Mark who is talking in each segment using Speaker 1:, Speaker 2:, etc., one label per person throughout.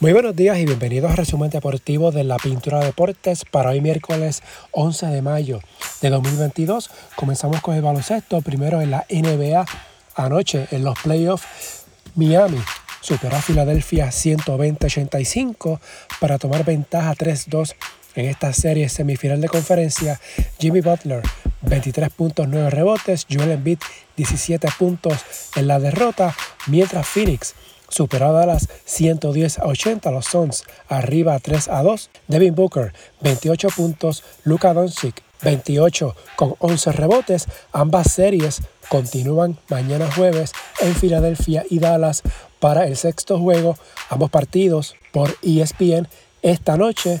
Speaker 1: Muy buenos días y bienvenidos al resumen deportivo de la Pintura Deportes para hoy miércoles 11 de mayo de 2022. Comenzamos con el baloncesto, primero en la NBA anoche en los playoffs. Miami superó a Filadelfia 120-85 para tomar ventaja 3-2 en esta serie semifinal de conferencia. Jimmy Butler 23.9 rebotes, Joel Embiid 17 puntos en la derrota, mientras Phoenix superó a Dallas 110 a 80, los Suns arriba 3 a 2, Devin Booker 28 puntos, Luka Doncic 28 con 11 rebotes, ambas series continúan mañana jueves en Filadelfia y Dallas para el sexto juego, ambos partidos por ESPN esta noche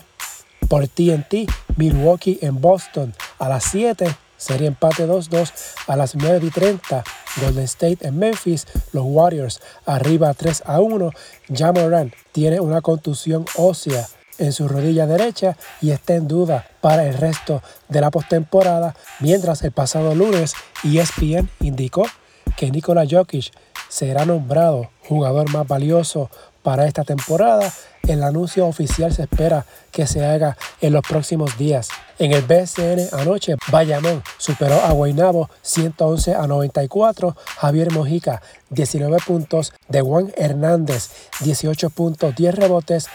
Speaker 1: por TNT, Milwaukee en Boston a las 7 Serie empate 2-2 a las 9 y 30. Golden State en Memphis. Los Warriors arriba 3 a 1. Jamoran tiene una contusión ósea en su rodilla derecha y está en duda para el resto de la postemporada. Mientras el pasado lunes ESPN indicó que Nikola Jokic será nombrado jugador más valioso para esta temporada. El anuncio oficial se espera que se haga en los próximos días. En el BCN anoche, Bayamón superó a Guaynabo 111 a 94. Javier Mojica, 19 puntos. De Juan Hernández, 18 puntos, 10 rebotes.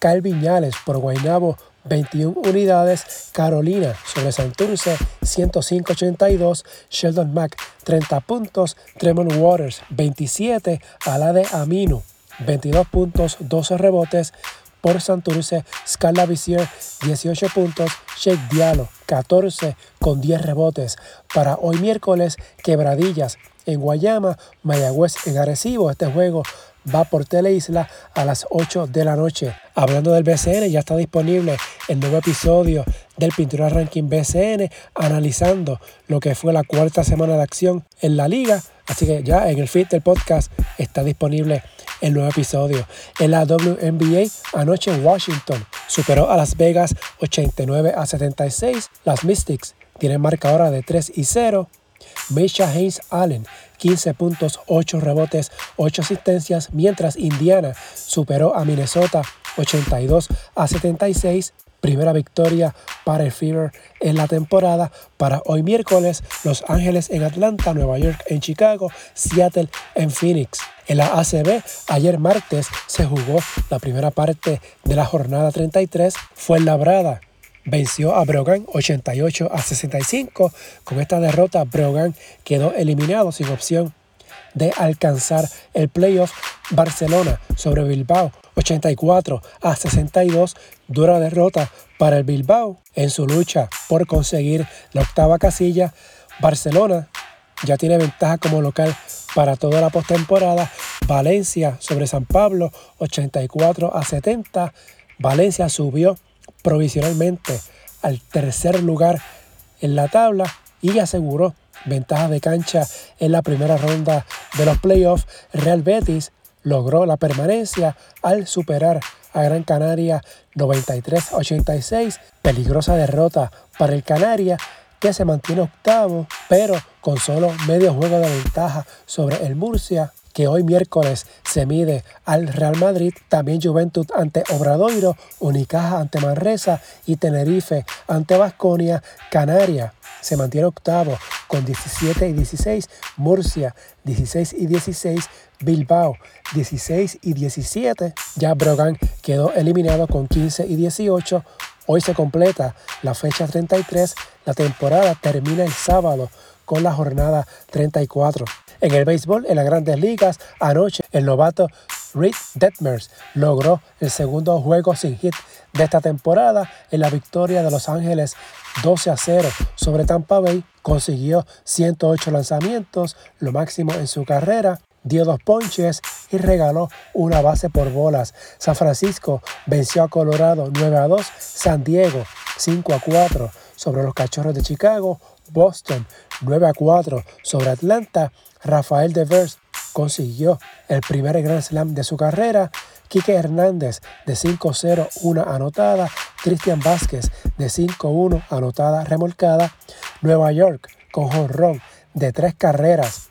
Speaker 1: Calvin Viñales por Guaynabo 21 unidades, Carolina sobre Santurce 105-82, Sheldon Mack 30 puntos, Tremont Waters 27, Alade Aminu 22 puntos, 12 rebotes. Por Santurce, Scarla Visier 18 puntos, Shake Diallo 14 con 10 rebotes. Para hoy miércoles, Quebradillas en Guayama, Mayagüez en Arecibo. Este juego va por Teleisla a las 8 de la noche. Hablando del BCN, ya está disponible el nuevo episodio del Pintura Ranking BCN, analizando lo que fue la cuarta semana de acción en la liga. Así que ya en el feed del podcast está disponible el nuevo episodio. En la WNBA, anoche en Washington, superó a Las Vegas 89 a 76. Las Mystics tienen marcadora de 3 y 0. Misha Haynes Allen, 15 puntos, 8 rebotes, 8 asistencias, mientras Indiana superó a Minnesota 82 a 76 primera victoria para el Fever en la temporada. Para hoy miércoles, Los Ángeles en Atlanta, Nueva York en Chicago, Seattle en Phoenix. En la ACB, ayer martes se jugó la primera parte de la jornada 33. Fue labrada venció a Brogan 88 a 65. Con esta derrota, Brogan quedó eliminado sin opción de alcanzar el playoff. Barcelona sobre Bilbao 84 a 62, dura derrota para el Bilbao en su lucha por conseguir la octava casilla. Barcelona ya tiene ventaja como local para toda la postemporada. Valencia sobre San Pablo 84 a 70. Valencia subió provisionalmente al tercer lugar en la tabla y aseguró ventaja de cancha en la primera ronda de los playoffs. Real Betis logró la permanencia al superar a Gran Canaria 93-86. Peligrosa derrota para el Canaria que se mantiene octavo, pero con solo medio juego de ventaja sobre el Murcia que hoy miércoles se mide al Real Madrid, también Juventud ante Obradoiro, Unicaja ante Manresa y Tenerife ante Vasconia, Canaria se mantiene octavo con 17 y 16, Murcia 16 y 16, Bilbao 16 y 17, ya Brogan quedó eliminado con 15 y 18, hoy se completa la fecha 33, la temporada termina el sábado con la jornada 34. En el béisbol, en las grandes ligas, anoche el novato Reed Detmers logró el segundo juego sin hit de esta temporada en la victoria de Los Ángeles 12 a 0 sobre Tampa Bay. Consiguió 108 lanzamientos, lo máximo en su carrera. Dio dos ponches y regaló una base por bolas. San Francisco venció a Colorado 9 a 2. San Diego 5 a 4 sobre los Cachorros de Chicago. Boston 9 a 4 sobre Atlanta. Rafael Devers consiguió el primer Grand Slam de su carrera. Quique Hernández de 5-0, una anotada. Cristian Vázquez de 5-1, anotada remolcada. Nueva York con jonrón de tres carreras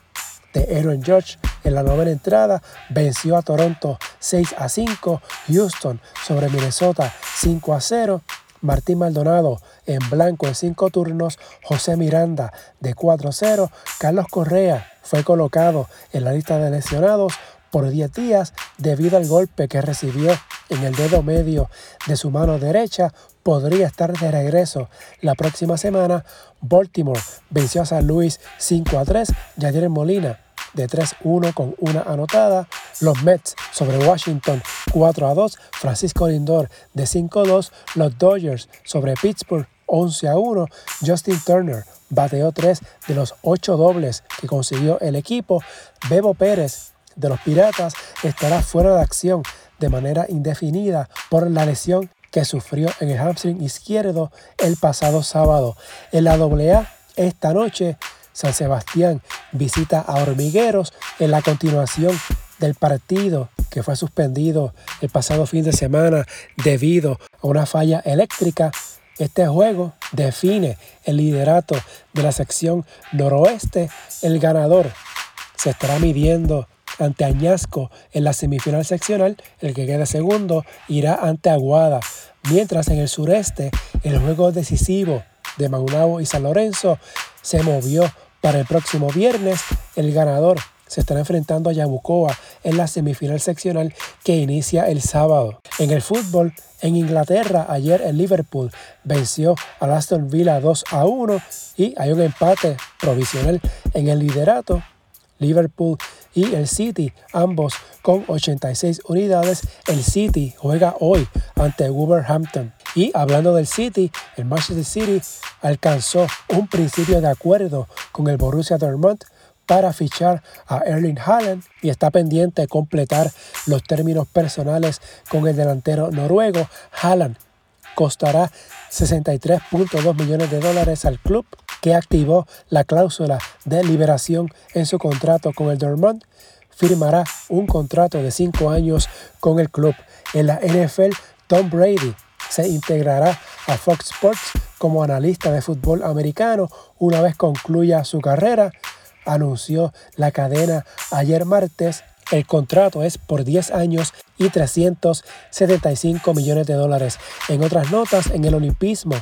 Speaker 1: de Aaron George en la novena entrada venció a Toronto 6 a 5, Houston sobre Minnesota 5 a 0, Martín Maldonado en blanco en cinco turnos, José Miranda de 4-0, Carlos Correa fue colocado en la lista de lesionados por 10 días debido al golpe que recibió en el dedo medio de su mano derecha. Podría estar de regreso la próxima semana. Baltimore venció a San Luis 5 a 3. Yadier Molina de 3-1 con una anotada. Los Mets sobre Washington 4 a 2. Francisco Lindor de 5 a 2. Los Dodgers sobre Pittsburgh 11 a 1. Justin Turner bateó 3 de los 8 dobles que consiguió el equipo. Bebo Pérez de los Piratas estará fuera de acción de manera indefinida por la lesión que sufrió en el hamstring izquierdo el pasado sábado. En la AA esta noche San Sebastián visita a Hormigueros en la continuación del partido que fue suspendido el pasado fin de semana debido a una falla eléctrica. Este juego define el liderato de la sección noroeste. El ganador se estará midiendo ante Añasco en la semifinal seccional. El que quede segundo irá ante Aguada. Mientras en el sureste el juego decisivo de Maunabo y San Lorenzo se movió para el próximo viernes. El ganador se estará enfrentando a Yabucoa en la semifinal seccional que inicia el sábado. En el fútbol, en Inglaterra, ayer el Liverpool venció al Aston Villa 2 a 1 y hay un empate provisional en el liderato. Liverpool y el City, ambos con 86 unidades. El City juega hoy ante Wolverhampton. Y hablando del City, el Manchester City alcanzó un principio de acuerdo con el Borussia Dortmund para fichar a Erling Haaland y está pendiente de completar los términos personales con el delantero noruego. Haaland costará 63.2 millones de dólares al club que activó la cláusula de liberación en su contrato con el Dortmund. Firmará un contrato de 5 años con el club. En la NFL, Tom Brady se integrará a Fox Sports como analista de fútbol americano una vez concluya su carrera, anunció la cadena ayer martes. El contrato es por 10 años y 375 millones de dólares. En otras notas, en el Olimpismo,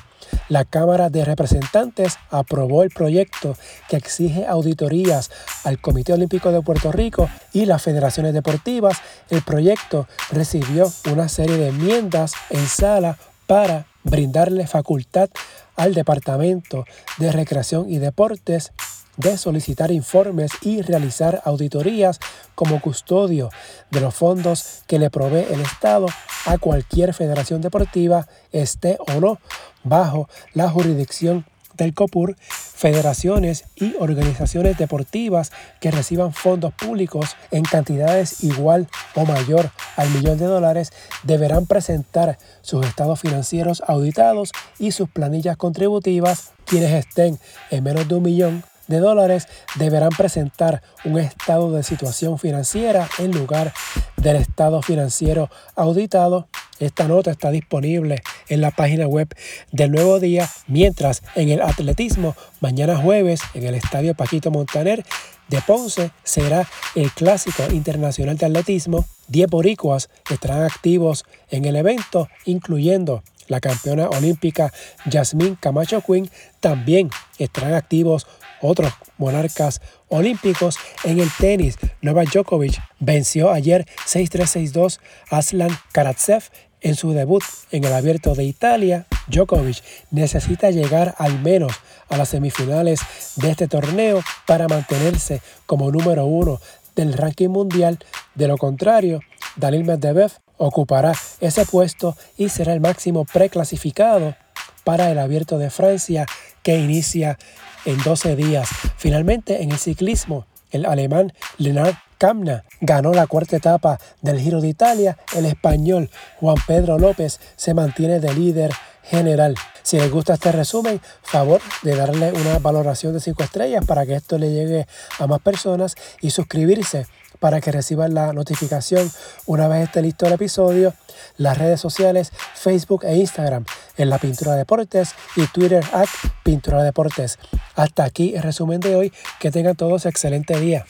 Speaker 1: la Cámara de Representantes aprobó el proyecto que exige auditorías al Comité Olímpico de Puerto Rico y las federaciones deportivas. El proyecto recibió una serie de enmiendas en sala para brindarle facultad al Departamento de Recreación y Deportes de solicitar informes y realizar auditorías como custodio de los fondos que le provee el Estado a cualquier federación deportiva, esté o no bajo la jurisdicción del COPUR, federaciones y organizaciones deportivas que reciban fondos públicos en cantidades igual o mayor al millón de dólares deberán presentar sus estados financieros auditados y sus planillas contributivas. Quienes estén en menos de un millón de dólares deberán presentar un estado de situación financiera en lugar del estado financiero auditado. Esta nota está disponible en la página web del Nuevo Día, mientras en el atletismo, mañana jueves en el Estadio Paquito Montaner de Ponce será el Clásico Internacional de Atletismo. 10 boricuas estarán activos en el evento, incluyendo la campeona olímpica Yasmín Camacho Quinn. También estarán activos otros monarcas olímpicos en el tenis. Novak Djokovic venció ayer 6-3-6-2 Aslan Karatsev en su debut en el Abierto de Italia. Djokovic necesita llegar al menos a las semifinales de este torneo para mantenerse como número uno del ranking mundial. De lo contrario, Daniil Medvedev ocupará ese puesto y será el máximo preclasificado para el Abierto de Francia que inicia en 12 días. Finalmente, en el ciclismo, el alemán Lennart Kamna ganó la cuarta etapa del Giro de Italia. El español Juan Pedro López se mantiene de líder general. Si les gusta este resumen, favor de darle una valoración de 5 estrellas para que esto le llegue a más personas y suscribirse para que reciban la notificación una vez esté listo el episodio. Las redes sociales, Facebook e Instagram en la Pintura Deportes y Twitter at Pintura Deportes. Hasta aquí el resumen de hoy. Que tengan todos excelente día.